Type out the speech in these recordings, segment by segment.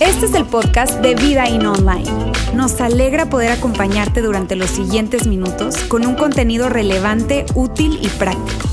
Este es el podcast de Vida In Online. Nos alegra poder acompañarte durante los siguientes minutos con un contenido relevante, útil y práctico.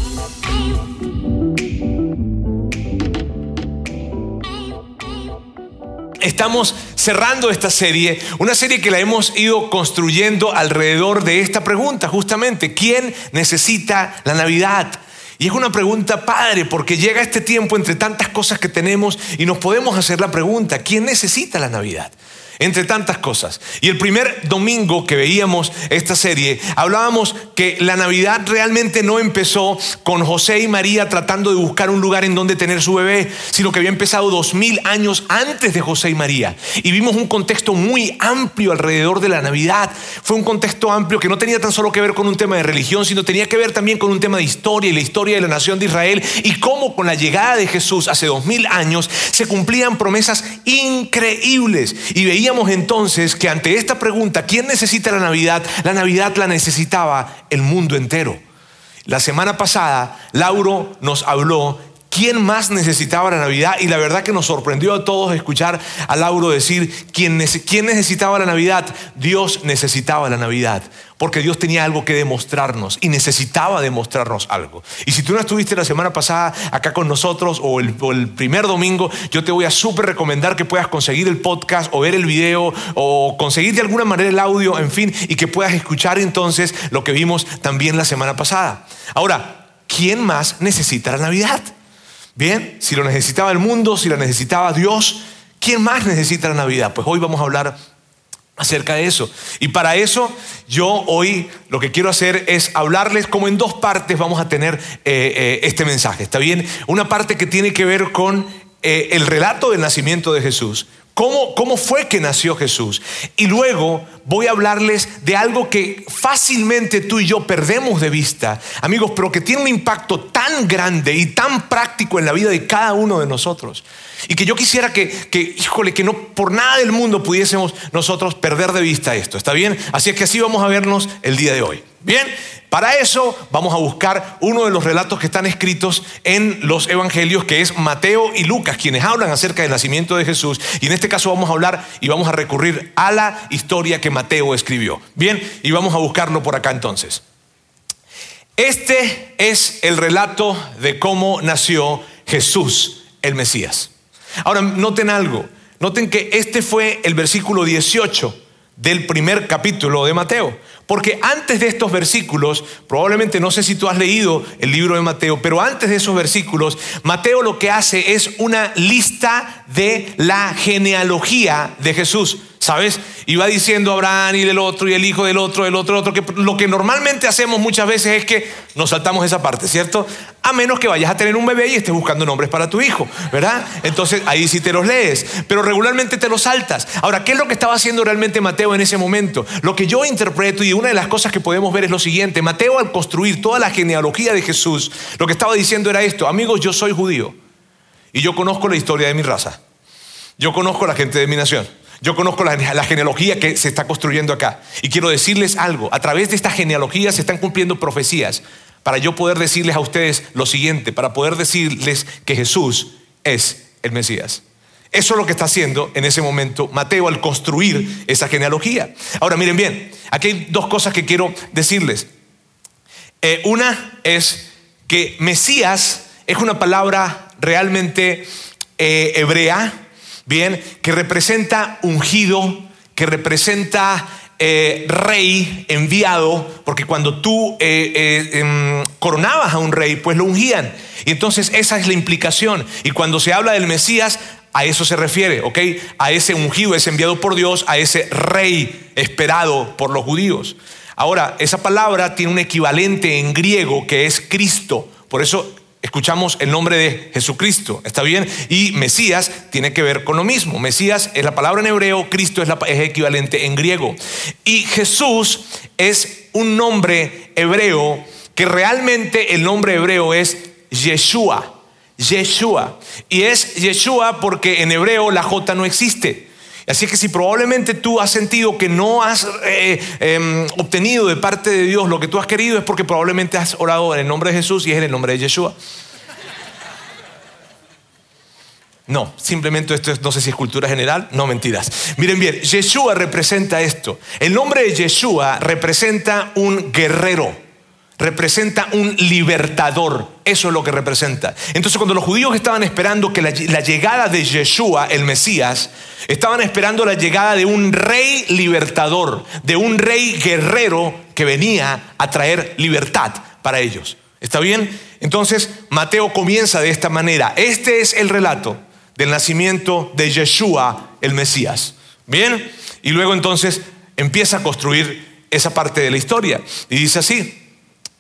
Estamos cerrando esta serie, una serie que la hemos ido construyendo alrededor de esta pregunta, justamente, ¿quién necesita la Navidad? Y es una pregunta padre porque llega este tiempo entre tantas cosas que tenemos y nos podemos hacer la pregunta, ¿quién necesita la Navidad? Entre tantas cosas. Y el primer domingo que veíamos esta serie, hablábamos que la Navidad realmente no empezó con José y María tratando de buscar un lugar en donde tener su bebé, sino que había empezado dos mil años antes de José y María. Y vimos un contexto muy amplio alrededor de la Navidad. Fue un contexto amplio que no tenía tan solo que ver con un tema de religión, sino tenía que ver también con un tema de historia y la historia de la nación de Israel y cómo con la llegada de Jesús hace dos mil años se cumplían promesas increíbles. Y veíamos entonces que ante esta pregunta, ¿quién necesita la Navidad? La Navidad la necesitaba el mundo entero. La semana pasada, Lauro nos habló ¿Quién más necesitaba la Navidad? Y la verdad que nos sorprendió a todos escuchar a Lauro decir, ¿quién, necesitaba la Navidad? Dios necesitaba la Navidad, porque Dios tenía algo que demostrarnos y necesitaba demostrarnos algo. Y si tú no estuviste la semana pasada acá con nosotros o el, primer domingo, yo te voy a súper recomendar que puedas conseguir el podcast o ver el video o conseguir de alguna manera el audio, en fin, y que puedas escuchar entonces lo que vimos también la semana pasada. Ahora, ¿quién más necesita la Navidad? Bien, si lo necesitaba el mundo, si la necesitaba Dios, ¿quién más necesita la Navidad? Pues hoy vamos a hablar acerca de eso. Y para eso yo hoy lo que quiero hacer es hablarles como en dos partes vamos a tener eh, eh, este mensaje. ¿Está bien? Una parte que tiene que ver con eh, el relato del nacimiento de Jesús. ¿Cómo, ¿Cómo fue que nació Jesús? Y luego voy a hablarles de algo que fácilmente tú y yo perdemos de vista, amigos, pero que tiene un impacto tan grande y tan práctico en la vida de cada uno de nosotros. Y que yo quisiera que, que, híjole, que no por nada del mundo pudiésemos nosotros perder de vista esto. ¿Está bien? Así es que así vamos a vernos el día de hoy. Bien, para eso vamos a buscar uno de los relatos que están escritos en los evangelios, que es Mateo y Lucas, quienes hablan acerca del nacimiento de Jesús. Y en este caso vamos a hablar y vamos a recurrir a la historia que Mateo escribió. Bien, y vamos a buscarlo por acá entonces. Este es el relato de cómo nació Jesús, el Mesías. Ahora, noten algo. Noten que este fue el versículo 18 del primer capítulo de Mateo. Porque antes de estos versículos, probablemente no sé si tú has leído el libro de Mateo, pero antes de esos versículos, Mateo lo que hace es una lista de la genealogía de Jesús. ¿Sabes? Y va diciendo Abraham y del otro y el hijo del otro, del otro, del otro, que lo que normalmente hacemos muchas veces es que nos saltamos esa parte, ¿cierto? A menos que vayas a tener un bebé y estés buscando nombres para tu hijo, ¿verdad? Entonces ahí sí te los lees, pero regularmente te los saltas. Ahora, ¿qué es lo que estaba haciendo realmente Mateo en ese momento? Lo que yo interpreto y una de las cosas que podemos ver es lo siguiente, Mateo al construir toda la genealogía de Jesús, lo que estaba diciendo era esto, amigos, yo soy judío y yo conozco la historia de mi raza, yo conozco la gente de mi nación. Yo conozco la, genealogía que se está construyendo acá. Y quiero decirles algo. A través de esta genealogía se están cumpliendo profecías para yo poder decirles a ustedes lo siguiente, para poder decirles que Jesús es el Mesías. Eso es lo que está haciendo en ese momento Mateo al construir esa genealogía. Ahora miren bien, aquí hay dos cosas que quiero decirles. Eh, una es que Mesías es una palabra realmente eh, hebrea bien, que representa ungido, que representa eh, rey enviado, porque cuando tú em, coronabas a un rey, pues lo ungían. Y entonces esa es la implicación. Y cuando se habla del Mesías, a eso se refiere, ¿ok? A ese ungido, ese enviado por Dios, a ese rey esperado por los judíos. Ahora, esa palabra tiene un equivalente en griego que es Cristo. Por eso escuchamos el nombre de Jesucristo, ¿está bien? Y Mesías tiene que ver con lo mismo. Mesías es la palabra en hebreo, Cristo es, la, es equivalente en griego. Y Jesús es un nombre hebreo que realmente el nombre hebreo es Yeshua. Yeshua. Y es Yeshua porque en hebreo la J no existe. Así que si probablemente tú has sentido que no has eh, em, obtenido de parte de Dios lo que tú has querido, es porque probablemente has orado en el nombre de Jesús y es en el nombre de Yeshua. No, simplemente esto es, no sé si es cultura general, no mentiras. Miren bien, Yeshua representa esto. El nombre de Yeshua representa un guerrero, representa un libertador. Eso es lo que representa. Entonces cuando los judíos estaban esperando que la, la llegada de Yeshua, el Mesías, estaban esperando la llegada de un rey libertador, de un rey guerrero que venía a traer libertad para ellos. ¿Está bien? Entonces Mateo comienza de esta manera. Este es el relato del nacimiento de Yeshua, el Mesías. Bien, y luego entonces empieza a construir esa parte de la historia. Y dice así,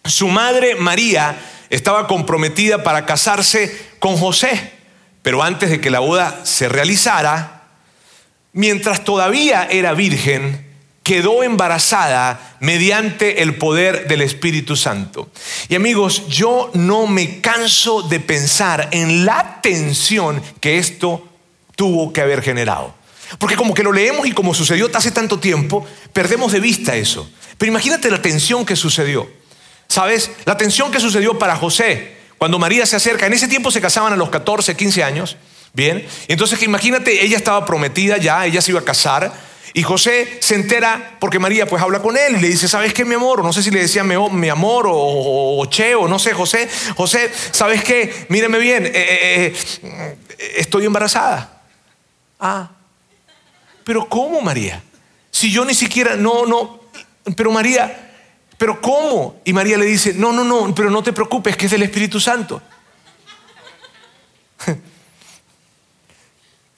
su madre María estaba comprometida para casarse con José, pero antes de que la boda se realizara, mientras todavía era virgen, quedó embarazada mediante el poder del Espíritu Santo. Y amigos, yo no me canso de pensar en la tensión que esto tuvo que haber generado. Porque como que lo leemos y como sucedió hace tanto tiempo, perdemos de vista eso. Pero imagínate la tensión que sucedió. ¿Sabes? La tensión que sucedió para José cuando María se acerca. En ese tiempo se casaban a los 14, 15 años. Bien. Entonces imagínate, ella estaba prometida ya, ella se iba a casar. Y José se entera porque María pues habla con él y le dice, ¿sabes qué, mi amor? No sé si le decía mi, amor o, che o no sé, José. José, ¿sabes qué? Míreme bien, eh, eh, eh, estoy embarazada. Ah, pero ¿cómo, María? Si yo ni siquiera, no, no, pero María, pero ¿cómo? Y María le dice, no, no, no, pero no te preocupes, que es del Espíritu Santo.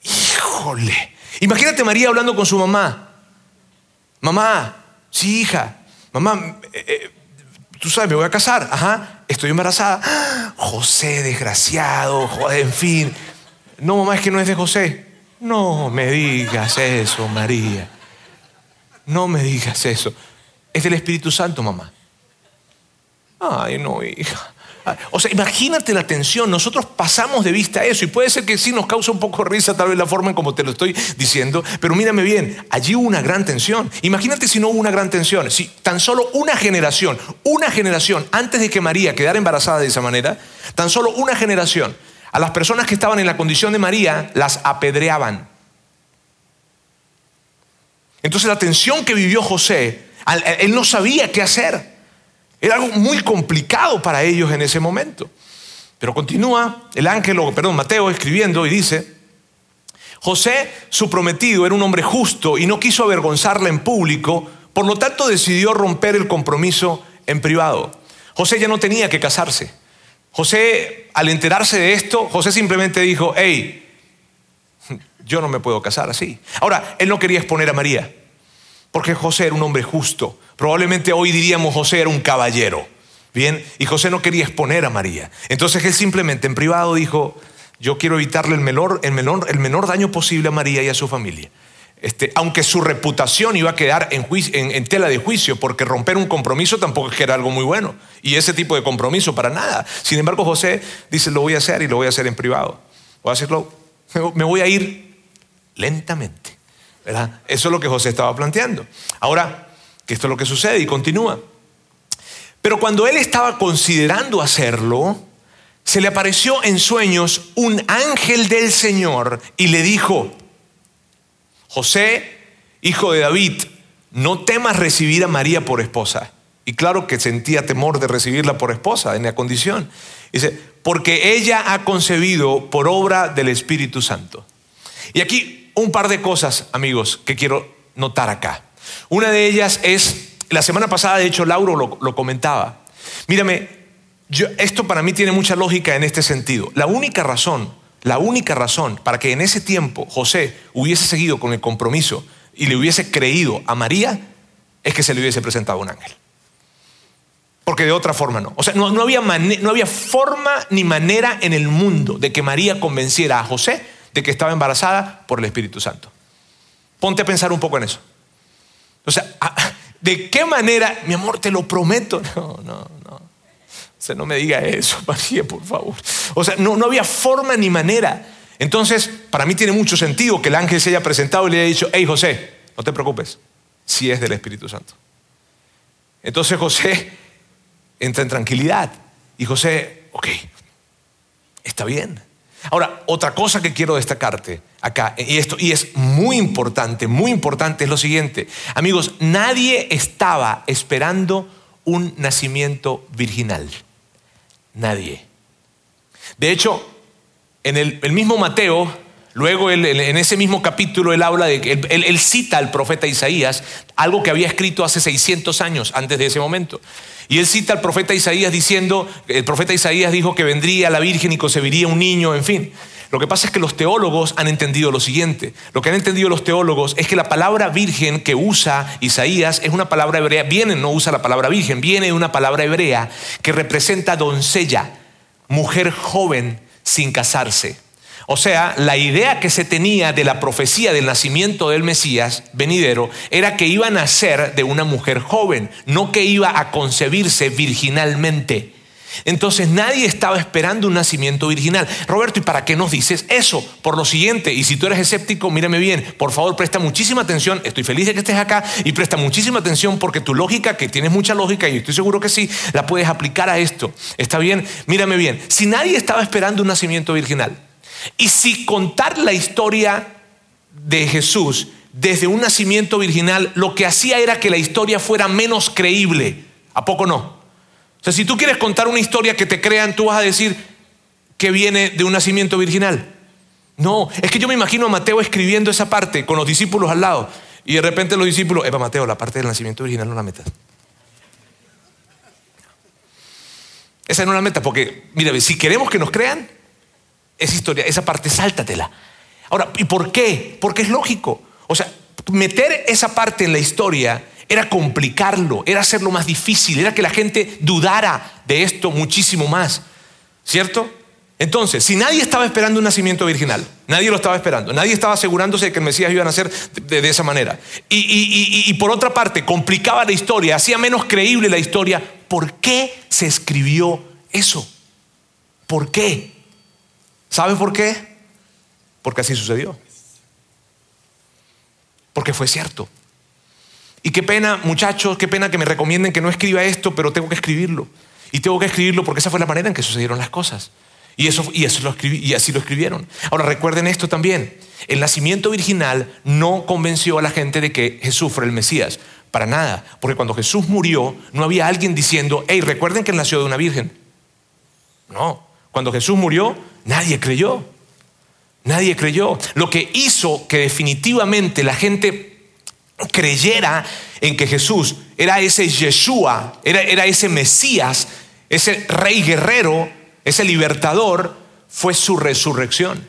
Híjole. Imagínate María hablando con su mamá. Mamá, sí, hija. Mamá, eh, eh, tú sabes, me voy a casar. Ajá, estoy embarazada. José, desgraciado, en fin. No, mamá, es que no es de José. No me digas eso, María. No me digas eso. Es del Espíritu Santo, mamá. Ay, no, hija. Ah, o sea, imagínate la tensión, nosotros pasamos de vista eso y puede ser que sí nos causa un poco risa tal vez la forma en como te lo estoy diciendo, pero mírame bien, allí hubo una gran tensión. Imagínate si no hubo una gran tensión, si tan solo una generación, una generación antes de que María quedara embarazada de esa manera, tan solo una generación, a las personas que estaban en la condición de María las apedreaban. Entonces la tensión que vivió José, él no sabía qué hacer. Era algo muy complicado para ellos en ese momento. Pero continúa el ángel, perdón, Mateo escribiendo y dice, José, su prometido, era un hombre justo y no quiso avergonzarla en público, por lo tanto decidió romper el compromiso en privado. José ya no tenía que casarse. José, al enterarse de esto, José simplemente dijo, hey, yo no me puedo casar así. Ahora, él no quería exponer a María, porque José era un hombre justo. Probablemente hoy diríamos José era un caballero. Bien, y José no quería exponer a María. Entonces él simplemente en privado dijo, yo quiero evitarle el menor, el menor, el menor daño posible a María y a su familia. Este, aunque su reputación iba a quedar en, en, tela de juicio, porque romper un compromiso tampoco es que era algo muy bueno. Y ese tipo de compromiso para nada. Sin embargo, José dice, lo voy a hacer y lo voy a hacer en privado. Voy a hacerlo, me voy a ir lentamente. Eso es lo que José estaba planteando. Ahora, que esto es lo que sucede y continúa. Pero cuando él estaba considerando hacerlo, se le apareció en sueños un ángel del Señor y le dijo, José, hijo de David, no temas recibir a María por esposa. Y claro que sentía temor de recibirla por esposa en la condición. Dice, porque ella ha concebido por obra del Espíritu Santo. Y aquí un par de cosas, amigos, que quiero notar acá. Una de ellas es, la semana pasada, de hecho, Lauro lo, comentaba. Mírame, esto para mí tiene mucha lógica en este sentido. La única razón, la única razón para que en ese tiempo José hubiese seguido con el compromiso y le hubiese creído a María es que se le hubiese presentado un ángel. Porque de otra forma no. O sea, no, había no había forma ni manera en el mundo de que María convenciera a José de que estaba embarazada por el Espíritu Santo. Ponte a pensar un poco en eso. O sea, ah, ¿de qué manera, mi amor, te lo prometo? No, no, no. O sea, no me diga eso, María, por favor. O sea, no, no había forma ni manera. Entonces, para mí tiene mucho sentido que el ángel se haya presentado y le haya dicho, hey José, no te preocupes, si es del Espíritu Santo. Entonces José entra en tranquilidad y José, ok, está bien. Ahora, otra cosa que quiero destacarte acá, y esto y es muy importante, muy importante, es lo siguiente. Amigos, nadie estaba esperando un nacimiento virginal. Nadie. De hecho, en el, mismo Mateo, luego en ese mismo capítulo, él habla de que él, cita al profeta Isaías, algo que había escrito hace 600 años antes de ese momento. Y él cita al profeta Isaías diciendo, el profeta Isaías dijo que vendría la Virgen y concebiría un niño, en fin. Lo que pasa es que los teólogos han entendido lo siguiente. Lo que han entendido los teólogos es que la palabra virgen que usa Isaías es una palabra hebrea. Viene, no usa la palabra virgen, viene de una palabra hebrea que representa doncella, mujer joven sin casarse. O sea, la idea que se tenía de la profecía del nacimiento del Mesías venidero era que iba a nacer de una mujer joven, no que iba a concebirse virginalmente. Entonces nadie estaba esperando un nacimiento virginal. Roberto, ¿y para qué nos dices eso? Por lo siguiente, y si tú eres escéptico, mírame bien, por favor presta muchísima atención, estoy feliz de que estés acá y presta muchísima atención porque tu lógica, que tienes mucha lógica y estoy seguro que sí, la puedes aplicar a esto. ¿Está bien? Mírame bien, si nadie estaba esperando un nacimiento virginal, y si contar la historia de Jesús desde un nacimiento virginal, lo que hacía era que la historia fuera menos creíble. ¿A poco no? O sea, si tú quieres contar una historia que te crean, tú vas a decir que viene de un nacimiento virginal. No, es que yo me imagino a Mateo escribiendo esa parte con los discípulos al lado. Y de repente los discípulos, Eva Mateo, la parte del nacimiento virginal no la metas. Esa no la meta, porque, mira, si queremos que nos crean, esa historia, esa parte, sáltatela. Ahora, ¿y por qué? Porque es lógico. O sea, meter esa parte en la historia era complicarlo, era hacerlo más difícil, era que la gente dudara de esto muchísimo más. ¿Cierto? Entonces, si nadie estaba esperando un nacimiento virginal, nadie lo estaba esperando, nadie estaba asegurándose de que el Mesías iba a nacer de, esa manera, y, y por otra parte, complicaba la historia, hacía menos creíble la historia, ¿por qué se escribió eso? ¿Por qué? ¿Sabe por qué? Porque así sucedió. Porque fue cierto. Y qué pena, muchachos, qué pena que me recomienden que no escriba esto, pero tengo que escribirlo. Y tengo que escribirlo porque esa fue la manera en que sucedieron las cosas. Y, eso, y, eso lo y así lo escribieron. Ahora recuerden esto también. El nacimiento virginal no convenció a la gente de que Jesús fuera el Mesías. Para nada. Porque cuando Jesús murió, no había alguien diciendo, hey, recuerden que él nació de una virgen. No. Cuando Jesús murió, nadie creyó. Nadie creyó. Lo que hizo que definitivamente la gente creyera en que Jesús era ese Yeshua, era, era ese Mesías, ese rey guerrero, ese libertador, fue su resurrección.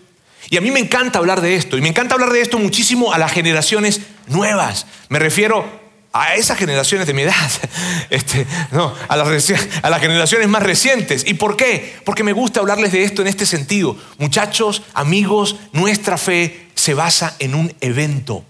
Y a mí me encanta hablar de esto, y me encanta hablar de esto muchísimo a las generaciones nuevas. Me refiero a esas generaciones de mi edad, este, no, a las, a las generaciones más recientes. ¿Y por qué? Porque me gusta hablarles de esto en este sentido. Muchachos, amigos, nuestra fe se basa en un evento,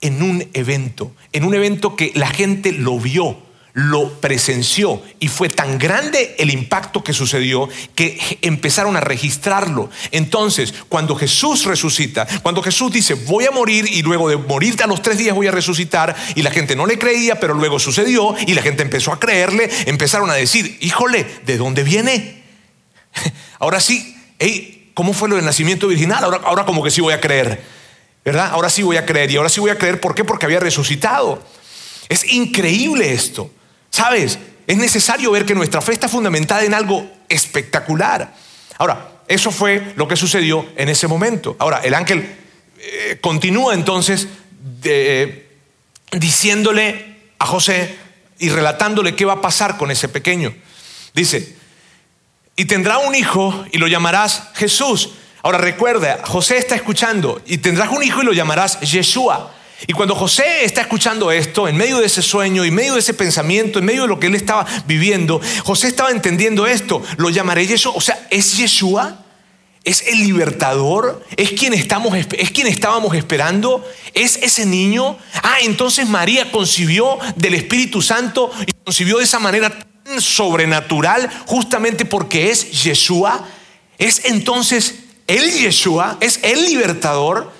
en un evento, en un evento que la gente lo vio, lo presenció y fue tan grande el impacto que sucedió que empezaron a registrarlo. Entonces, cuando Jesús resucita, cuando Jesús dice, voy a morir y luego de morir a los tres días voy a resucitar, y la gente no le creía, pero luego sucedió y la gente empezó a creerle, empezaron a decir, híjole, ¿de dónde viene? Ahora sí, ¿cómo fue lo del nacimiento virginal? Ahora, ahora como que sí voy a creer, ¿verdad? Ahora sí voy a creer. Y ahora sí voy a creer, ¿por qué? Porque había resucitado. Es increíble esto. ¿Sabes? Es necesario ver que nuestra fe está fundamentada en algo espectacular. Ahora, eso fue lo que sucedió en ese momento. Ahora, el ángel eh, continúa entonces diciéndole a José y relatándole qué va a pasar con ese pequeño. Dice, y tendrá un hijo y lo llamarás Jesús. Ahora recuerda, José está escuchando, y tendrás un hijo y lo llamarás Yeshua y cuando José está escuchando esto, en medio de ese sueño, en medio de ese pensamiento, en medio de lo que él estaba viviendo, José estaba entendiendo esto. Lo llamaré Yeshua. O sea, ¿es Yeshua? ¿Es el libertador? ¿Es quien, estamos, ¿Es quien estábamos esperando? ¿Es ese niño? Ah, entonces María concibió del Espíritu Santo y concibió de esa manera tan sobrenatural justamente porque es Yeshua. ¿Es entonces el Yeshua? ¿Es el libertador?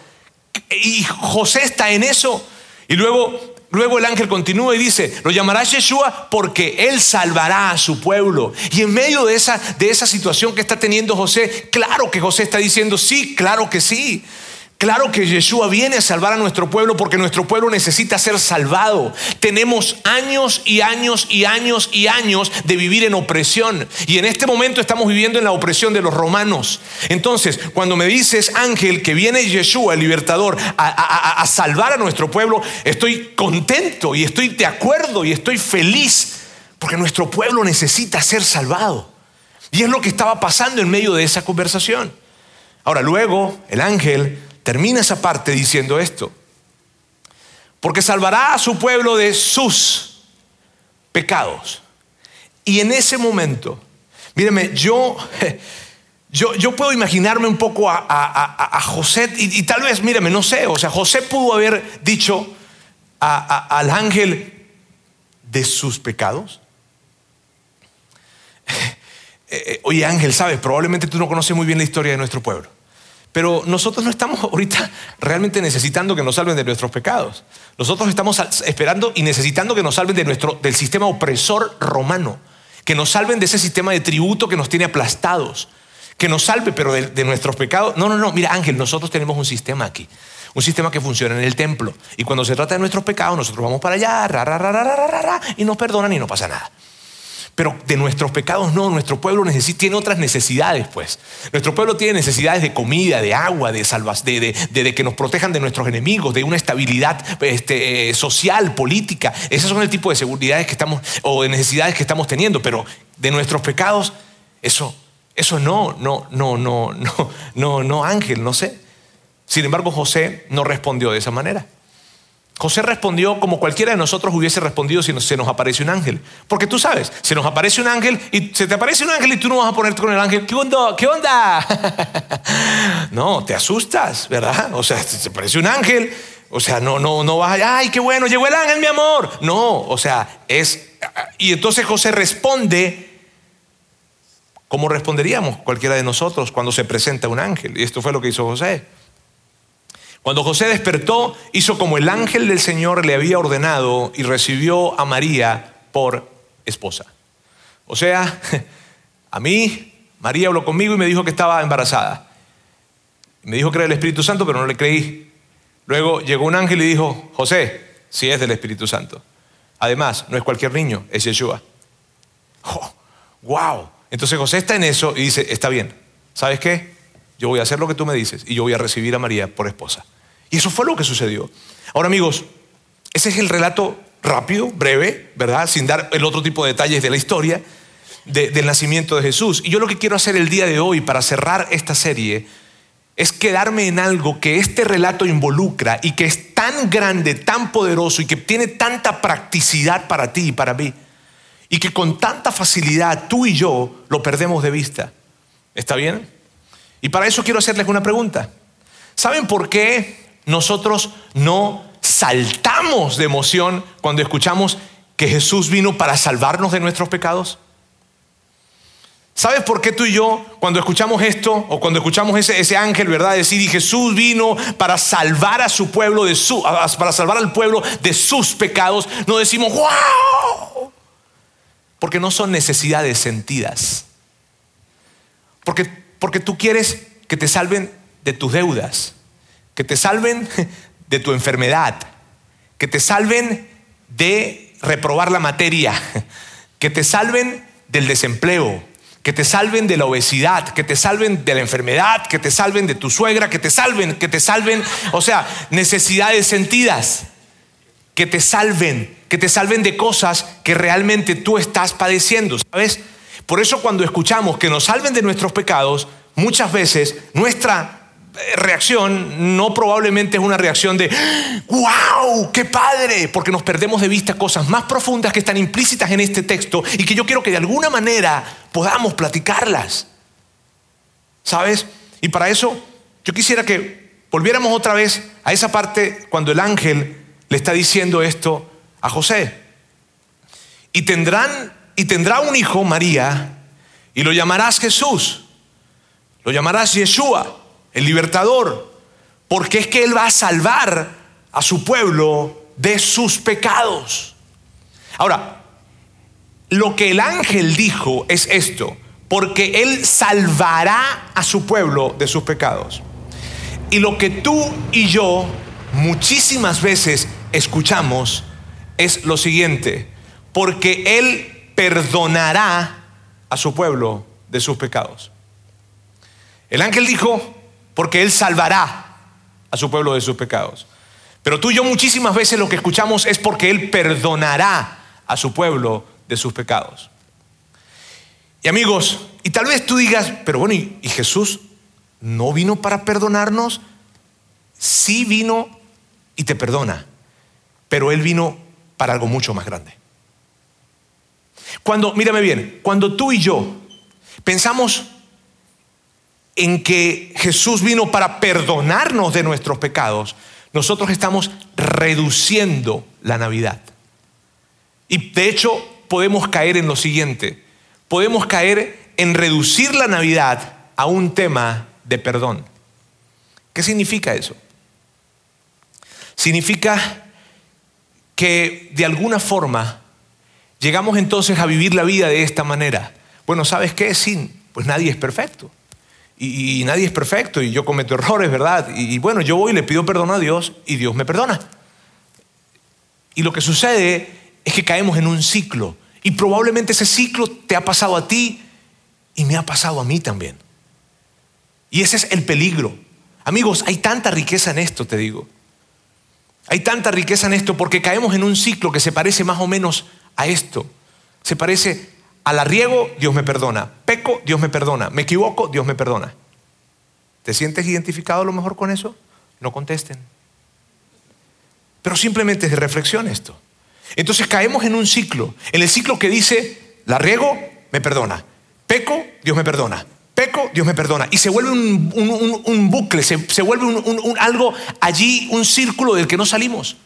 Y José está en eso. Y luego Luego el ángel continúa y dice, lo llamará Yeshua porque él salvará a su pueblo. Y en medio de esa, de esa situación que está teniendo José, claro que José está diciendo, sí, claro que sí. Claro que Yeshua viene a salvar a nuestro pueblo porque nuestro pueblo necesita ser salvado. Tenemos años y años y años y años de vivir en opresión. Y en este momento estamos viviendo en la opresión de los romanos. Entonces, cuando me dices, ángel, que viene Yeshua, el libertador, a, a salvar a nuestro pueblo, estoy contento y estoy de acuerdo y estoy feliz porque nuestro pueblo necesita ser salvado. Y es lo que estaba pasando en medio de esa conversación. Ahora, luego, el ángel termina esa parte diciendo esto. Porque salvará a su pueblo de sus pecados. Y en ese momento, míreme, yo, yo, yo puedo imaginarme un poco a, José, y, tal vez, míreme, no sé, o sea, José pudo haber dicho al ángel de sus pecados. Eh, eh, oye Ángel, sabes, probablemente tú no conoces muy bien la historia de nuestro pueblo. Pero nosotros no estamos ahorita realmente necesitando que nos salven de nuestros pecados. Nosotros estamos esperando y necesitando que nos salven del sistema opresor romano, que nos salven de ese sistema de tributo que nos tiene aplastados, que nos salve, pero de, nuestros pecados. No, no, no, mira Ángel, nosotros tenemos un sistema aquí, un sistema que funciona en el templo. Y cuando se trata de nuestros pecados, nosotros vamos para allá, y nos perdonan y no pasa nada. Pero de nuestros pecados no, nuestro pueblo necesita, tiene otras necesidades, pues. Nuestro pueblo tiene necesidades de comida, de agua, de, salvas, de, que nos protejan de nuestros enemigos, de una estabilidad este, eh, social, política. Esas son el tipo de seguridades que estamos, o de necesidades que estamos teniendo. Pero de nuestros pecados, eso, eso no, no, no, no, no, no, no, Ángel, no sé. Sin embargo, José no respondió de esa manera. José respondió como cualquiera de nosotros hubiese respondido si se nos aparece un ángel. Porque tú sabes, se nos aparece un ángel y se te aparece un ángel y tú no vas a ponerte con el ángel. ¿Qué onda? ¿Qué onda? no, te asustas, ¿verdad? O sea, si te aparece un ángel, o sea, no, no, no vas a, ay, qué bueno, llegó el ángel, mi amor. No, o sea, es... Y entonces José responde como responderíamos cualquiera de nosotros cuando se presenta un ángel. Y esto fue lo que hizo José. Cuando José despertó, hizo como el ángel del Señor le había ordenado y recibió a María por esposa. O sea, a mí, María habló conmigo y me dijo que estaba embarazada. Me dijo que era el Espíritu Santo, pero no le creí. Luego llegó un ángel y dijo, José, si es del Espíritu Santo. Además, no es cualquier niño, es Yeshua. ¡Wow! Entonces José está en eso y dice, está bien, ¿sabes qué? Yo voy a hacer lo que tú me dices y yo voy a recibir a María por esposa. Y eso fue lo que sucedió. Ahora amigos, ese es el relato rápido, breve, ¿verdad? Sin dar el otro tipo de detalles de la historia del nacimiento de Jesús. Y yo lo que quiero hacer el día de hoy para cerrar esta serie es quedarme en algo que este relato involucra y que es tan grande, tan poderoso y que tiene tanta practicidad para ti y para mí. Y que con tanta facilidad tú y yo lo perdemos de vista. ¿Está bien? Y para eso quiero hacerles una pregunta. ¿Saben por qué nosotros no saltamos de emoción cuando escuchamos que Jesús vino para salvarnos de nuestros pecados? ¿Sabes por qué tú y yo, cuando escuchamos esto, o cuando escuchamos ese, ángel, ¿verdad? Decir, y Jesús vino para salvar a su pueblo, de su, para salvar al pueblo de sus pecados, no decimos, wow, porque no son necesidades sentidas. Porque, porque tú quieres que te salven de tus deudas que te salven de tu enfermedad, que te salven de reprobar la materia, que te salven del desempleo, que te salven de la obesidad, que te salven de la enfermedad, que te salven de tu suegra, que te salven, que te salven, o sea, necesidades sentidas, que te salven, que te salven de cosas que realmente tú estás padeciendo, ¿sabes? Por eso cuando escuchamos que nos salven de nuestros pecados, muchas veces nuestra reacción no probablemente es una reacción de, wow, qué padre, porque nos perdemos de vista cosas más profundas que están implícitas en este texto y que yo quiero que de alguna manera podamos platicarlas. ¿Sabes? Y para eso yo quisiera que volviéramos otra vez a esa parte cuando el ángel le está diciendo esto a José. Y tendrán y tendrá un hijo María y lo llamarás Jesús. Lo llamarás Yeshua el libertador, porque es que Él va a salvar a su pueblo de sus pecados. Ahora, lo que el ángel dijo es esto, porque él salvará a su pueblo de sus pecados. Y lo que tú y yo muchísimas veces escuchamos es lo siguiente, porque él perdonará a su pueblo de sus pecados. El ángel dijo, porque él salvará a su pueblo de sus pecados. Pero tú y yo muchísimas veces lo que escuchamos es porque Él perdonará a su pueblo de sus pecados. Y amigos, y tal vez tú digas, pero bueno, ¿y, Jesús no vino para perdonarnos? Sí vino y te perdona, pero Él vino para algo mucho más grande. Cuando, mírame bien, cuando tú y yo pensamos en que Jesús vino para perdonarnos de nuestros pecados, nosotros estamos reduciendo la Navidad. Y de hecho podemos caer en lo siguiente, podemos caer en reducir la Navidad a un tema de perdón. ¿Qué significa eso? Significa que de alguna forma llegamos entonces a vivir la vida de esta manera. Bueno, ¿sabes qué? Sí, pues nadie es perfecto y, nadie es perfecto y yo cometo errores, ¿verdad? Y, bueno, yo voy y le pido perdón a Dios y Dios me perdona. Y lo que sucede es que caemos en un ciclo y probablemente ese ciclo te ha pasado a ti y me ha pasado a mí también. Y ese es el peligro. Amigos, hay tanta riqueza en esto, te digo. Hay tanta riqueza en esto porque caemos en un ciclo que se parece más o menos a esto. Se parece a la riego, Dios me perdona. Peco, Dios me perdona. Me equivoco, Dios me perdona. ¿Te sientes identificado a lo mejor con eso? No contesten. Pero simplemente es reflexión esto. Entonces caemos en un ciclo, en el ciclo que dice, la riego, me perdona. Peco, Dios me perdona. Peco, Dios me perdona. Y se vuelve un, bucle, se, se vuelve algo allí, un círculo del que no salimos.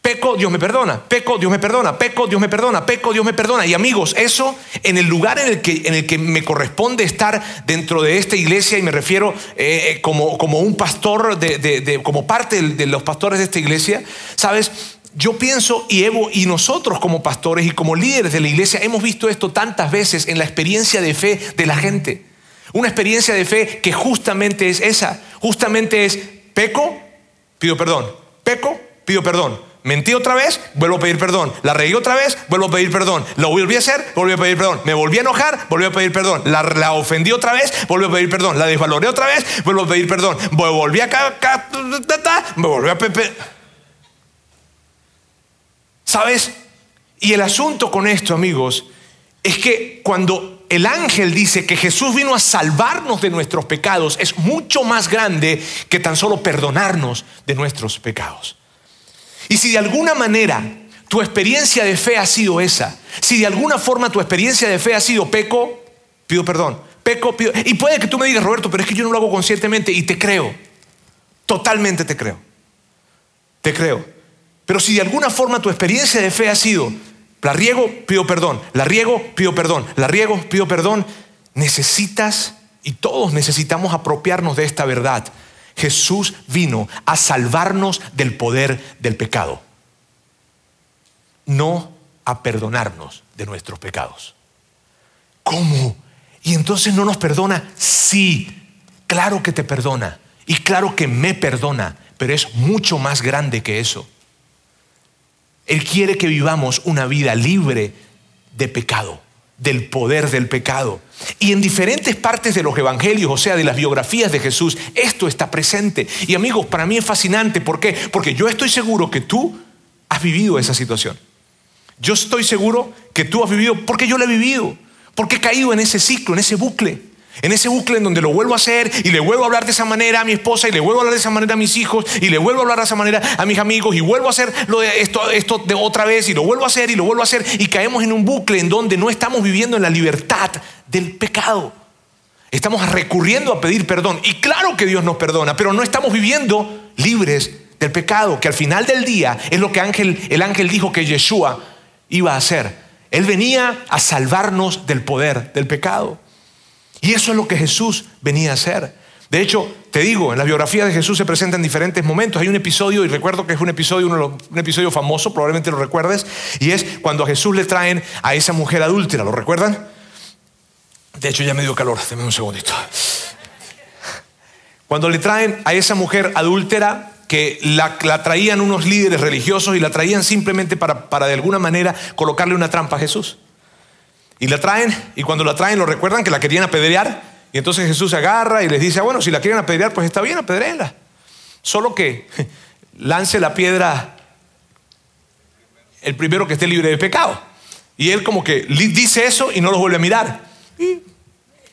Peco, Dios me perdona. Peco, Dios me perdona. Peco, Dios me perdona. Peco, Dios me perdona. Y amigos, eso en el lugar en el que, en el que me corresponde estar dentro de esta iglesia, y me refiero eh, eh, como, como un pastor, de, como parte de los pastores de esta iglesia, ¿sabes? Yo pienso y Evo y nosotros como pastores y como líderes de la iglesia hemos visto esto tantas veces en la experiencia de fe de la gente. Una experiencia de fe que justamente es esa. Justamente es peco, pido perdón. Peco, pido perdón Mentí otra vez, vuelvo a pedir perdón. La reí otra vez, vuelvo a pedir perdón. Lo volví a hacer, volví a pedir perdón. Me volví a enojar, volví a pedir perdón. La, ofendí otra vez, volví a pedir perdón. La desvaloré otra vez, vuelvo a pedir perdón. Volví a... Me volví a... ¿Sabes? Y el asunto con esto, amigos, es que cuando el ángel dice que Jesús vino a salvarnos de nuestros pecados, es mucho más grande que tan solo perdonarnos de nuestros pecados. Y si de alguna manera tu experiencia de fe ha sido esa, si de alguna forma tu experiencia de fe ha sido peco, pido perdón, peco, pido... Y puede que tú me digas, Roberto, pero es que yo no lo hago conscientemente y te creo, totalmente te creo, te creo. Pero si de alguna forma tu experiencia de fe ha sido, la riego, pido perdón, la riego, pido perdón, la riego, pido perdón, necesitas, y todos necesitamos apropiarnos de esta verdad Jesús vino a salvarnos del poder del pecado, no a perdonarnos de nuestros pecados. ¿Cómo? ¿Y entonces no nos perdona? Sí, claro que te perdona y claro que me perdona, pero es mucho más grande que eso. Él quiere que vivamos una vida libre de pecado del poder del pecado. Y en diferentes partes de los evangelios, o sea, de las biografías de Jesús, esto está presente. Y amigos, para mí es fascinante. ¿Por qué? Porque yo estoy seguro que tú has vivido esa situación. Yo estoy seguro que tú has vivido, porque yo lo he vivido, porque he caído en ese ciclo, en ese bucle. En ese bucle en donde lo vuelvo a hacer y le vuelvo a hablar de esa manera a mi esposa y le vuelvo a hablar de esa manera a mis hijos y le vuelvo a hablar de esa manera a mis amigos y vuelvo a hacer lo de esto, de otra vez y lo vuelvo a hacer y lo vuelvo a hacer y caemos en un bucle en donde no estamos viviendo en la libertad del pecado. Estamos recurriendo a pedir perdón y claro que Dios nos perdona, pero no estamos viviendo libres del pecado, que al final del día es lo que ángel, el ángel dijo que Yeshua iba a hacer. Él venía a salvarnos del poder del pecado. Y eso es lo que Jesús venía a hacer. De hecho, te digo, en la biografía de Jesús se presentan diferentes momentos. Hay un episodio, y recuerdo que es un episodio, un episodio famoso, probablemente lo recuerdes, y es cuando a Jesús le traen a esa mujer adúltera. ¿Lo recuerdan? De hecho, ya me dio calor, déme un segundito. Cuando le traen a esa mujer adúltera, que la, traían unos líderes religiosos y la traían simplemente para, para de alguna manera colocarle una trampa a Jesús. Y la traen, y cuando la traen, lo recuerdan que la querían apedrear. Y entonces Jesús se agarra y les dice, ah, bueno, si la quieren apedrear, pues está bien, apedreenla. Solo que lance la piedra el primero que esté libre de pecado. Y él como que dice eso y no los vuelve a mirar. Y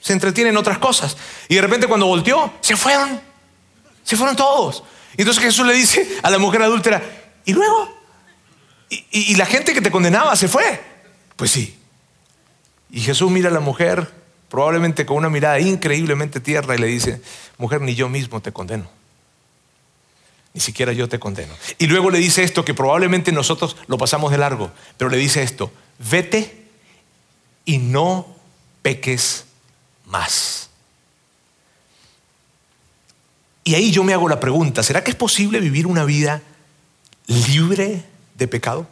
se entretiene en otras cosas. Y de repente cuando volteó, se fueron. Se fueron todos. Y entonces Jesús le dice a la mujer adúltera, ¿y luego? ¿Y, la gente que te condenaba se fue? Pues sí. Y Jesús mira a la mujer, probablemente con una mirada increíblemente tierna, y le dice, mujer, ni yo mismo te condeno. Ni siquiera yo te condeno. Y luego le dice esto, que probablemente nosotros lo pasamos de largo, pero le dice esto, vete y no peques más. Y ahí yo me hago la pregunta, ¿será que es posible vivir una vida libre de pecado?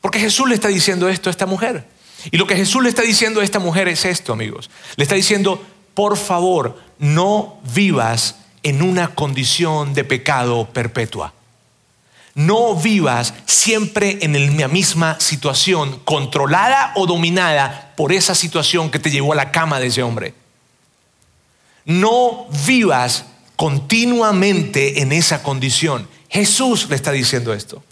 Porque Jesús le está diciendo esto a esta mujer. Y lo que Jesús le está diciendo a esta mujer es esto, amigos. Le está diciendo, por favor, no vivas en una condición de pecado perpetua. No vivas siempre en la misma situación, controlada o dominada por esa situación que te llevó a la cama de ese hombre. No vivas continuamente en esa condición. Jesús le está diciendo esto.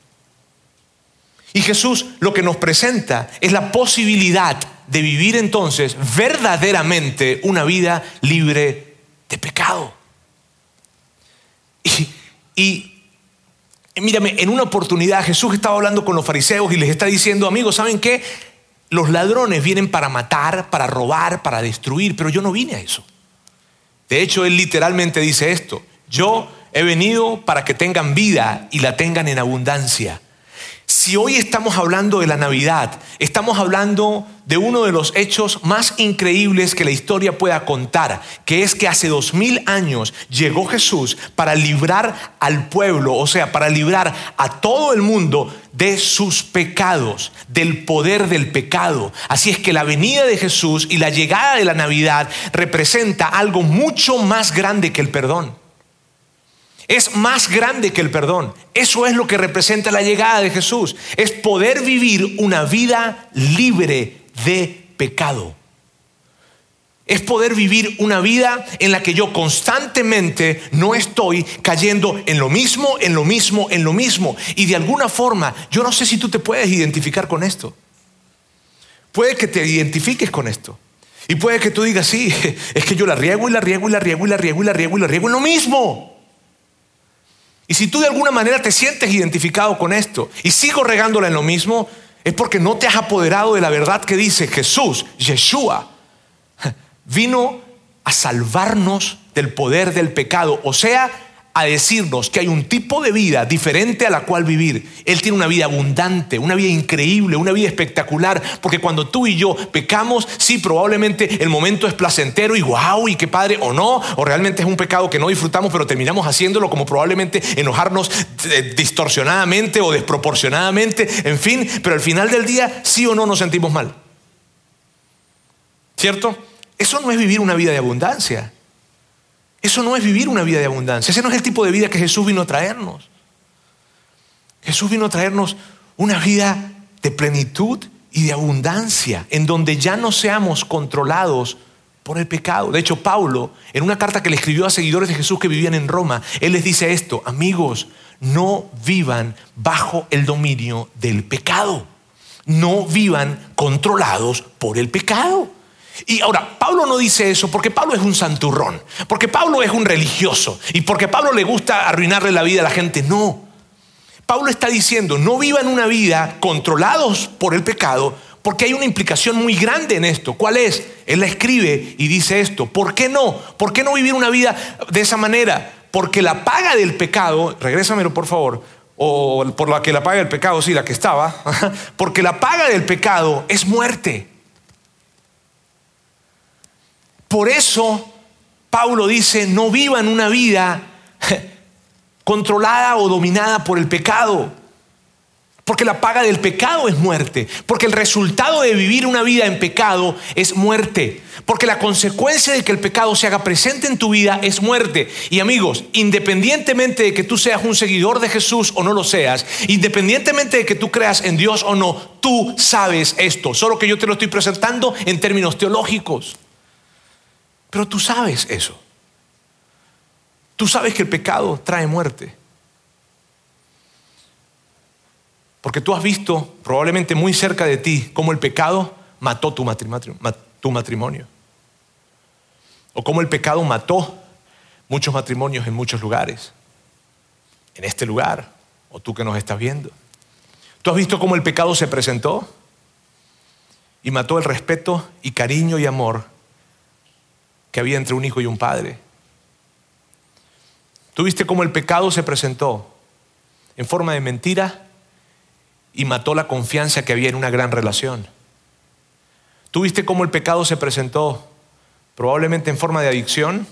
Y Jesús lo que nos presenta es la posibilidad de vivir entonces verdaderamente una vida libre de pecado. Y, Mírame, en una oportunidad Jesús estaba hablando con los fariseos y les está diciendo, amigos, ¿saben qué? Los ladrones vienen para matar, para robar, para destruir, pero yo no vine a eso. De hecho, él literalmente dice esto, yo he venido para que tengan vida y la tengan en abundancia. Si hoy estamos hablando de la Navidad, estamos hablando de uno de los hechos más increíbles que la historia pueda contar, que es que hace dos mil años llegó Jesús para librar al pueblo, o sea, para librar a todo el mundo de sus pecados, del poder del pecado. Así es que la venida de Jesús y la llegada de la Navidad representa algo mucho más grande que el perdón. Es más grande que el perdón. Eso es lo que representa la llegada de Jesús. Es poder vivir una vida libre de pecado. Es poder vivir una vida en la que yo constantemente no estoy cayendo en lo mismo, en lo mismo, en lo mismo. Y de alguna forma, yo no sé si tú te puedes identificar con esto. Puede que te identifiques con esto. Y puede que tú digas, sí, es que yo la riego y la riego y la riego y la riego y la riego y la riego en lo mismo. Y si tú de alguna manera te sientes identificado con esto y sigo regándola en lo mismo, es porque no te has apoderado de la verdad que dice Jesús, Yeshua, vino a salvarnos del poder del pecado. O sea, a decirnos que hay un tipo de vida diferente a la cual vivir. Él tiene una vida abundante, una vida increíble, una vida espectacular, porque cuando tú y yo pecamos, sí, probablemente el momento es placentero y wow, y qué padre, o no, o realmente es un pecado que no disfrutamos, pero terminamos haciéndolo como probablemente enojarnos eh, distorsionadamente o desproporcionadamente, en fin, pero al final del día sí o no nos sentimos mal. ¿Cierto? Eso no es vivir una vida de abundancia. Eso no es vivir una vida de abundancia. Ese no es el tipo de vida que Jesús vino a traernos. Jesús vino a traernos una vida de plenitud y de abundancia, en donde ya no seamos controlados por el pecado. De hecho, Pablo, en una carta que le escribió a seguidores de Jesús que vivían en Roma, él les dice esto, amigos, no vivan bajo el dominio del pecado. No vivan controlados por el pecado. Y ahora, Pablo no dice eso porque Pablo es un santurrón, porque Pablo es un religioso y porque Pablo le gusta arruinarle la vida a la gente. No. Pablo está diciendo, no vivan una vida controlados por el pecado, porque hay una implicación muy grande en esto. ¿Cuál es? Él la escribe y dice esto. ¿Por qué no? ¿Por qué no vivir una vida de esa manera? Porque la paga del pecado, regrésamelo por favor, o por la que la paga el pecado, sí, la que estaba, porque la paga del pecado es muerte. Por eso Pablo dice, no vivan una vida controlada o dominada por el pecado. Porque la paga del pecado es muerte. Porque el resultado de vivir una vida en pecado es muerte. Porque la consecuencia de que el pecado se haga presente en tu vida es muerte. Y amigos, independientemente de que tú seas un seguidor de Jesús o no lo seas, independientemente de que tú creas en Dios o no, tú sabes esto. Solo que yo te lo estoy presentando en términos teológicos. Pero tú sabes eso. Tú sabes que el pecado trae muerte. Porque tú has visto probablemente muy cerca de ti cómo el pecado mató tu matrimonio. O cómo el pecado mató muchos matrimonios en muchos lugares. En este lugar, o tú que nos estás viendo. Tú has visto cómo el pecado se presentó y mató el respeto y cariño y amor que había entre un hijo y un padre. Tú viste cómo el pecado se presentó en forma de mentira y mató la confianza que había en una gran relación. Tú viste cómo el pecado se presentó, probablemente en forma de adicción,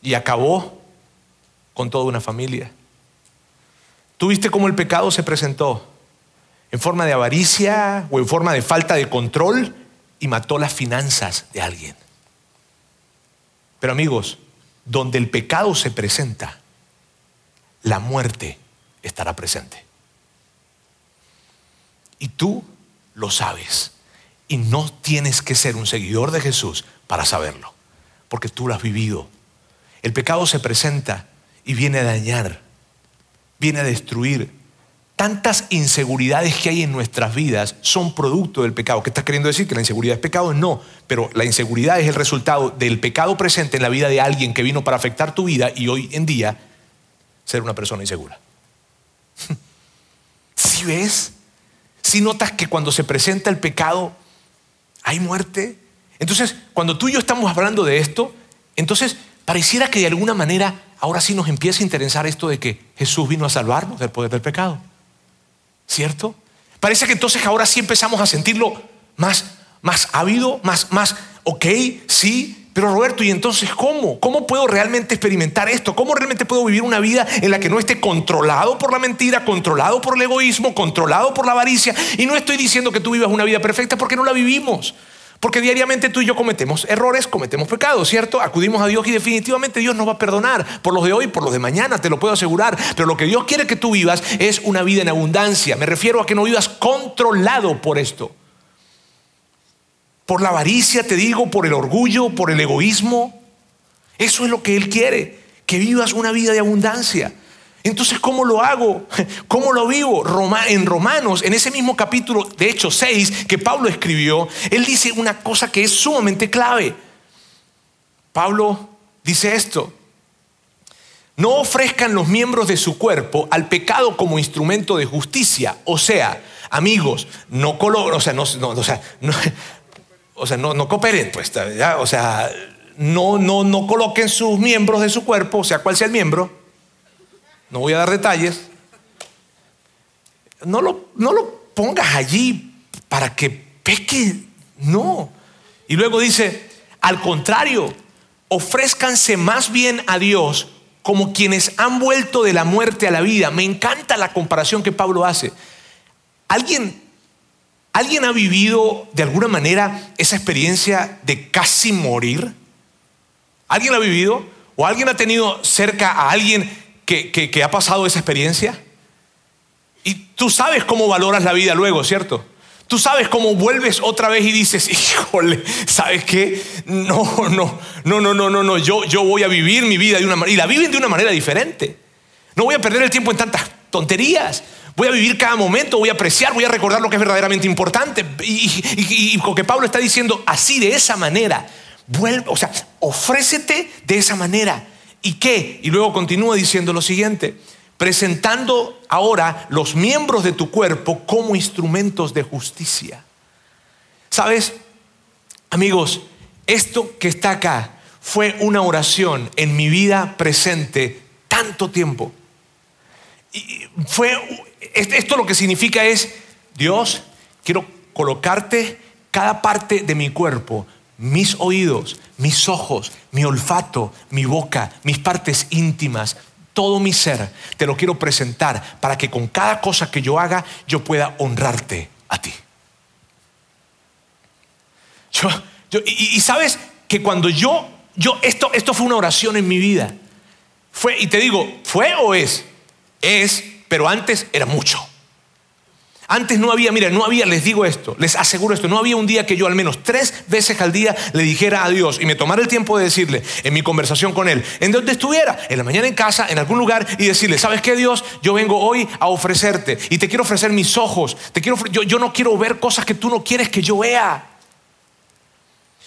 y acabó con toda una familia. Tú viste cómo el pecado se presentó en forma de avaricia o en forma de falta de control y mató las finanzas de alguien. Pero amigos, donde el pecado se presenta, la muerte estará presente. Y tú lo sabes. Y no tienes que ser un seguidor de Jesús para saberlo, porque tú lo has vivido. El pecado se presenta y viene a dañar, viene a destruir. Tantas inseguridades que hay en nuestras vidas son producto del pecado. ¿Qué estás queriendo decir? ¿Que la inseguridad es pecado? No, pero la inseguridad es el resultado del pecado presente en la vida de alguien que vino para afectar tu vida y hoy en día ser una persona insegura. ¿Sí ves? si notas que cuando se presenta el pecado hay muerte. Entonces, cuando tú y yo estamos hablando de esto, entonces pareciera que de alguna manera ahora sí nos empieza a interesar esto de que Jesús vino a salvarnos del poder del pecado. ¿Cierto? Parece que entonces ahora sí empezamos a sentirlo más, más ávido, más, más, ok, sí, pero Roberto, ¿y entonces cómo? ¿Cómo puedo realmente experimentar esto? ¿Cómo realmente puedo vivir una vida en la que no esté controlado por la mentira, controlado por el egoísmo, controlado por la avaricia? Y no estoy diciendo que tú vivas una vida perfecta porque no la vivimos. Porque diariamente tú y yo cometemos errores, cometemos pecados, ¿cierto? Acudimos a Dios y definitivamente Dios nos va a perdonar por los de hoy, por los de mañana, te lo puedo asegurar. Pero lo que Dios quiere que tú vivas es una vida en abundancia. Me refiero a que no vivas controlado por esto por la avaricia, te digo, por el orgullo, por el egoísmo. Eso es lo que Él quiere, que vivas una vida de abundancia. Entonces, ¿cómo lo hago? ¿Cómo lo vivo? en Romanos, en ese mismo capítulo, de hecho 6, que Pablo escribió, Él dice una cosa que es sumamente clave. Pablo dice esto, no ofrezcan los miembros de su cuerpo al pecado como instrumento de justicia. O sea, amigos, no, o sea, no, o sea, o sea, no, no cooperen, pues, o sea, no, no, no coloquen sus miembros de su cuerpo, sea cual sea el miembro, no voy a dar detalles, no lo, no lo pongas allí para que peque, no. Y luego dice, al contrario, ofrézcanse más bien a Dios como quienes han vuelto de la muerte a la vida. Me encanta la comparación que Pablo hace. ¿Alguien ¿Alguien ha vivido de alguna manera esa experiencia de casi morir? ¿Alguien ha vivido? ¿O alguien ha tenido cerca a alguien que, ha pasado esa experiencia? Y tú sabes cómo valoras la vida luego, ¿cierto? Tú sabes cómo vuelves otra vez y dices, híjole, ¿sabes qué? No, no, no, no, no, no, no, yo, yo voy a vivir mi vida de una manera, y la viven de una manera diferente. No voy a perder el tiempo en tantas tonterías. Voy a vivir cada momento, voy a apreciar, voy a recordar lo que es verdaderamente importante. Y, lo que Pablo está diciendo, así, de esa manera, vuelve, o sea, ofrécete de esa manera. ¿Y qué? Y luego continúa diciendo lo siguiente, presentando ahora los miembros de tu cuerpo como instrumentos de justicia. ¿Sabes? Amigos, esto que está acá fue una oración en mi vida presente tanto tiempo y fue, esto lo que significa es, Dios, quiero colocarte cada parte de mi cuerpo, mis oídos, mis ojos, mi olfato, mi boca, mis partes íntimas, todo mi ser, te lo quiero presentar para que con cada cosa que yo haga yo pueda honrarte a ti. Yo, y, y, sabes que cuando yo, yo esto, esto fue una oración en mi vida. Fue, y te digo, ¿fue o es? Es, pero antes era mucho. Antes no había, mira, no había, les digo esto, les aseguro esto, no había un día que yo al menos tres veces al día le dijera a Dios y me tomara el tiempo de decirle en mi conversación con Él, en donde estuviera, en la mañana en casa, en algún lugar, y decirle, ¿sabes qué Dios? Yo vengo hoy a ofrecerte y te quiero ofrecer mis ojos, te quiero, yo, yo no quiero ver cosas que tú no quieres que yo vea.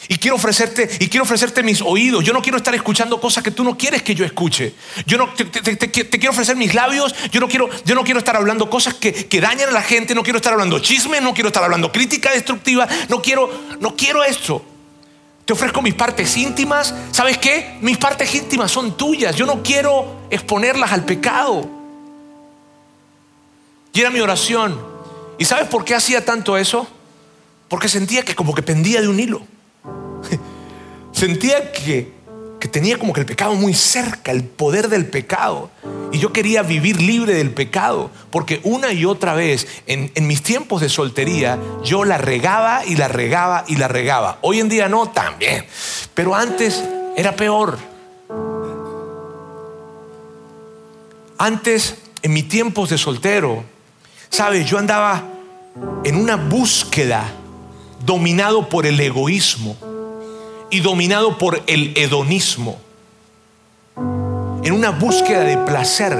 Y quiero ofrecerte, y quiero ofrecerte mis oídos. Yo no quiero estar escuchando cosas que tú no quieres que yo escuche. Yo no te, quiero ofrecer mis labios. Yo no quiero, yo no quiero estar hablando cosas que, que, dañan a la gente. No quiero estar hablando chismes. No quiero estar hablando crítica destructiva. No quiero, no quiero esto. Te ofrezco mis partes íntimas. ¿Sabes qué? Mis partes íntimas son tuyas. Yo no quiero exponerlas al pecado. Y era mi oración. ¿Y sabes por qué hacía tanto eso? Porque sentía que como que pendía de un hilo. Sentía que, tenía como que el pecado muy cerca, el poder del pecado. Y yo quería vivir libre del pecado, porque una y otra vez en, en, mis tiempos de soltería yo la regaba y la regaba y la regaba. Hoy en día no, también. Pero antes era peor. Antes, en mis tiempos de soltero, sabes, yo andaba en una búsqueda dominado por el egoísmo y dominado por el hedonismo. En una búsqueda de placer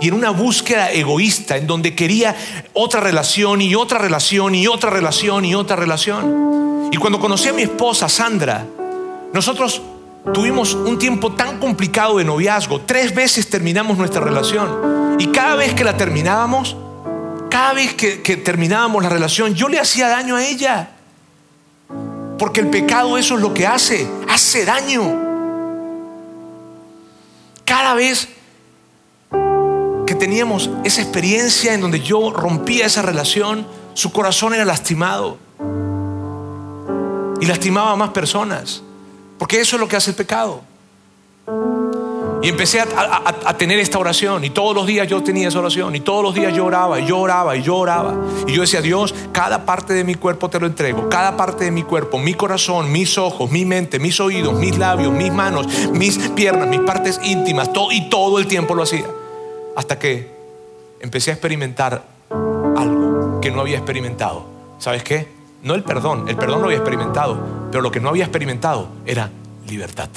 y en una búsqueda egoísta en donde quería otra relación y otra relación y otra relación y otra relación. Y cuando conocí a mi esposa Sandra, nosotros tuvimos un tiempo tan complicado de noviazgo. Tres veces terminamos nuestra relación. Y cada vez que la terminábamos, cada vez que, terminábamos la relación, yo le hacía daño a ella. Porque el pecado eso es lo que hace, hace daño. Cada vez que teníamos esa experiencia en donde yo rompía esa relación, su corazón era lastimado. Y lastimaba a más personas. Porque eso es lo que hace el pecado. Y empecé a, tener esta oración y todos los días yo tenía esa oración y todos los días lloraba y lloraba y lloraba. Y yo decía, Dios, cada parte de mi cuerpo te lo entrego, cada parte de mi cuerpo, mi corazón, mis ojos, mi mente, mis oídos, mis labios, mis manos, mis piernas, mis partes íntimas, todo, y todo el tiempo lo hacía. Hasta que empecé a experimentar algo que no había experimentado. ¿Sabes qué? No el perdón, el perdón lo había experimentado, pero lo que no había experimentado era libertad.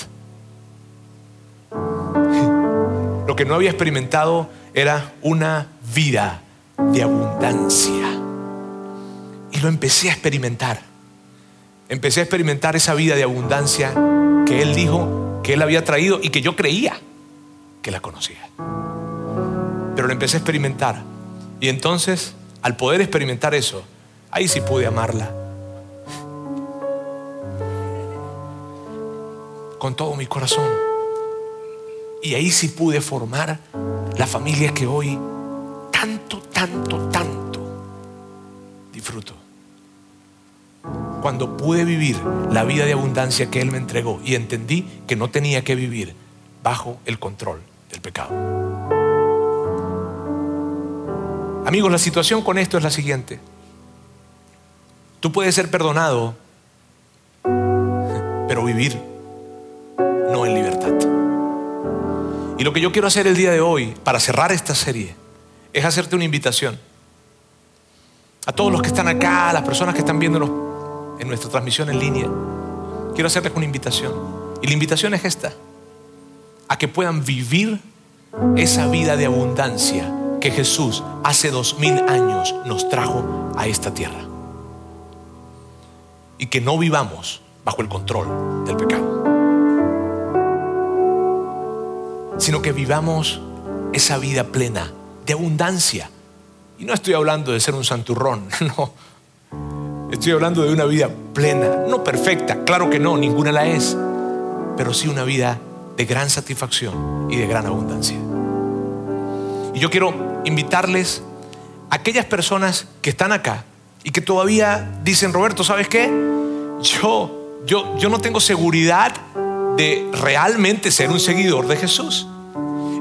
Que no había experimentado era una vida de abundancia. Y lo empecé a experimentar. Empecé a experimentar esa vida de abundancia que Él dijo que Él había traído y que yo creía que la conocía. Pero lo empecé a experimentar. Y entonces, al poder experimentar eso, ahí sí pude amarla. Con todo mi corazón. Y ahí sí pude formar la familia que hoy tanto, tanto, tanto disfruto. Cuando pude vivir la vida de abundancia que Él me entregó y entendí que no tenía que vivir bajo el control del pecado. Amigos, la situación con esto es la siguiente. Tú puedes ser perdonado, pero vivir no libertad. Y lo que yo quiero hacer el día de hoy, para cerrar esta serie, es hacerte una invitación. A todos los que están acá, a las personas que están viéndonos en nuestra transmisión en línea, quiero hacerles una invitación. Y la invitación es esta, a que puedan vivir esa vida de abundancia que Jesús hace dos mil años nos trajo a esta tierra. Y que no vivamos bajo el control del pecado. Sino que vivamos esa vida plena de abundancia. Y no estoy hablando de ser un santurrón, no. Estoy hablando de una vida plena, no perfecta, claro que no, ninguna la es, pero sí una vida de gran satisfacción y de gran abundancia. Y yo quiero invitarles a aquellas personas que están acá y que todavía dicen, Roberto, ¿sabes qué? Yo, yo, yo no tengo seguridad de realmente ser un seguidor de Jesús.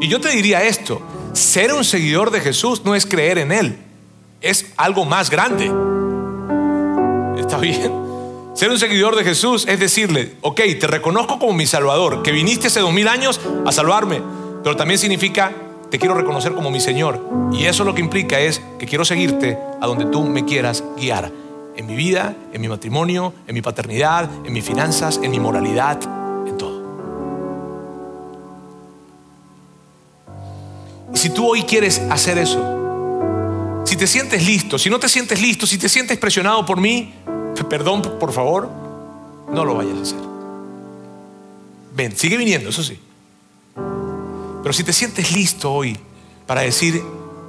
Y yo te diría esto, ser un seguidor de Jesús no es creer en Él, es algo más grande. ¿Está bien? Ser un seguidor de Jesús es decirle, ok, te reconozco como mi Salvador, que viniste hace dos mil años a salvarme, pero también significa, te quiero reconocer como mi Señor. Y eso lo que implica es que quiero seguirte a donde tú me quieras guiar. En mi vida, en mi matrimonio, en mi paternidad, en mis finanzas, en mi moralidad, si tú hoy quieres hacer eso, si te sientes listo, si no te sientes listo, si te sientes presionado por mí, perdón, por favor, no lo vayas a hacer. Ven, sigue viniendo, eso sí. Pero si te sientes listo hoy para decir,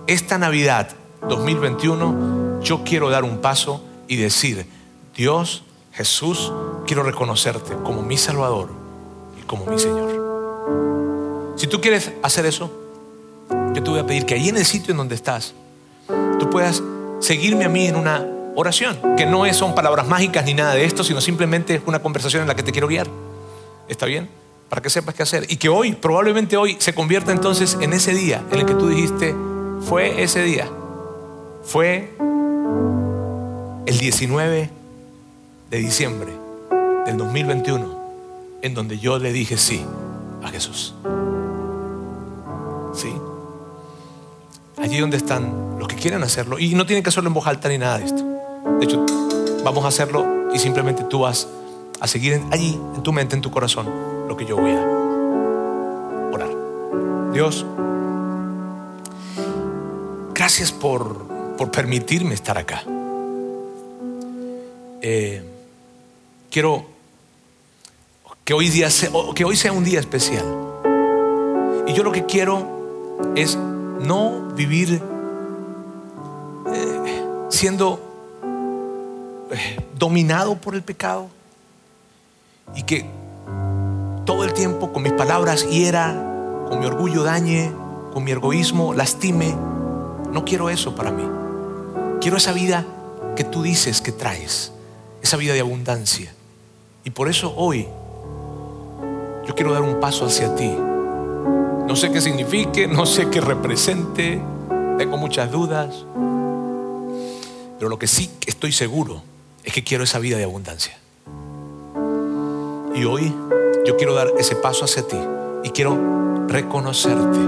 esta Navidad 2021, yo quiero dar un paso y decir, Dios, Jesús, quiero reconocerte como mi Salvador y como mi Señor. Si tú quieres hacer eso, yo te voy a pedir que ahí en el sitio en donde estás, tú puedas seguirme a mí en una oración, que no son palabras mágicas ni nada de esto, sino simplemente es una conversación en la que te quiero guiar. ¿Está bien? Para que sepas qué hacer. Y que hoy, probablemente hoy, se convierta entonces en ese día en el que tú dijiste, fue ese día. Fue el 19 de diciembre del 2021 en donde yo le dije sí a Jesús. Allí donde están los que quieren hacerlo. Y no tienen que hacerlo en voz alta ni nada de esto. De hecho, vamos a hacerlo y simplemente tú vas a seguir allí, en tu mente, en tu corazón, lo que yo voy a orar. Dios, gracias por, por permitirme estar acá. Eh, quiero que hoy, día que hoy sea un día especial. Y yo lo que quiero es no vivir eh, siendo eh, dominado por el pecado y que todo el tiempo con mis palabras hiera, con mi orgullo dañe, con mi egoísmo lastime. No quiero eso para mí. Quiero esa vida que tú dices que traes esa vida de abundancia. Y por eso hoy yo quiero dar un paso hacia ti. No sé qué signifique, no sé qué represente, tengo muchas dudas, pero lo que sí estoy seguro es que quiero esa vida de abundancia. Y hoy yo quiero dar ese paso hacia ti y quiero reconocerte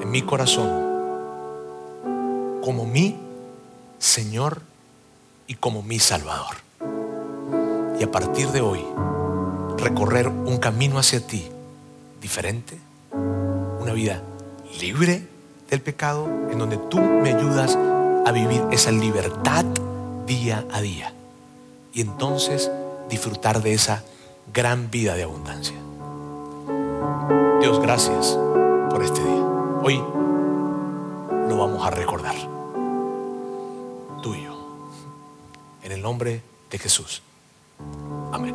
en mi corazón como mi Señor y como mi Salvador. Y a partir de hoy, recorrer un camino hacia ti diferente, una vida libre del pecado, en donde tú me ayudas a vivir esa libertad día a día. Y entonces disfrutar de esa gran vida de abundancia. Dios, gracias por este día. Hoy lo vamos a recordar. Tuyo en el nombre de Jesús. Amén.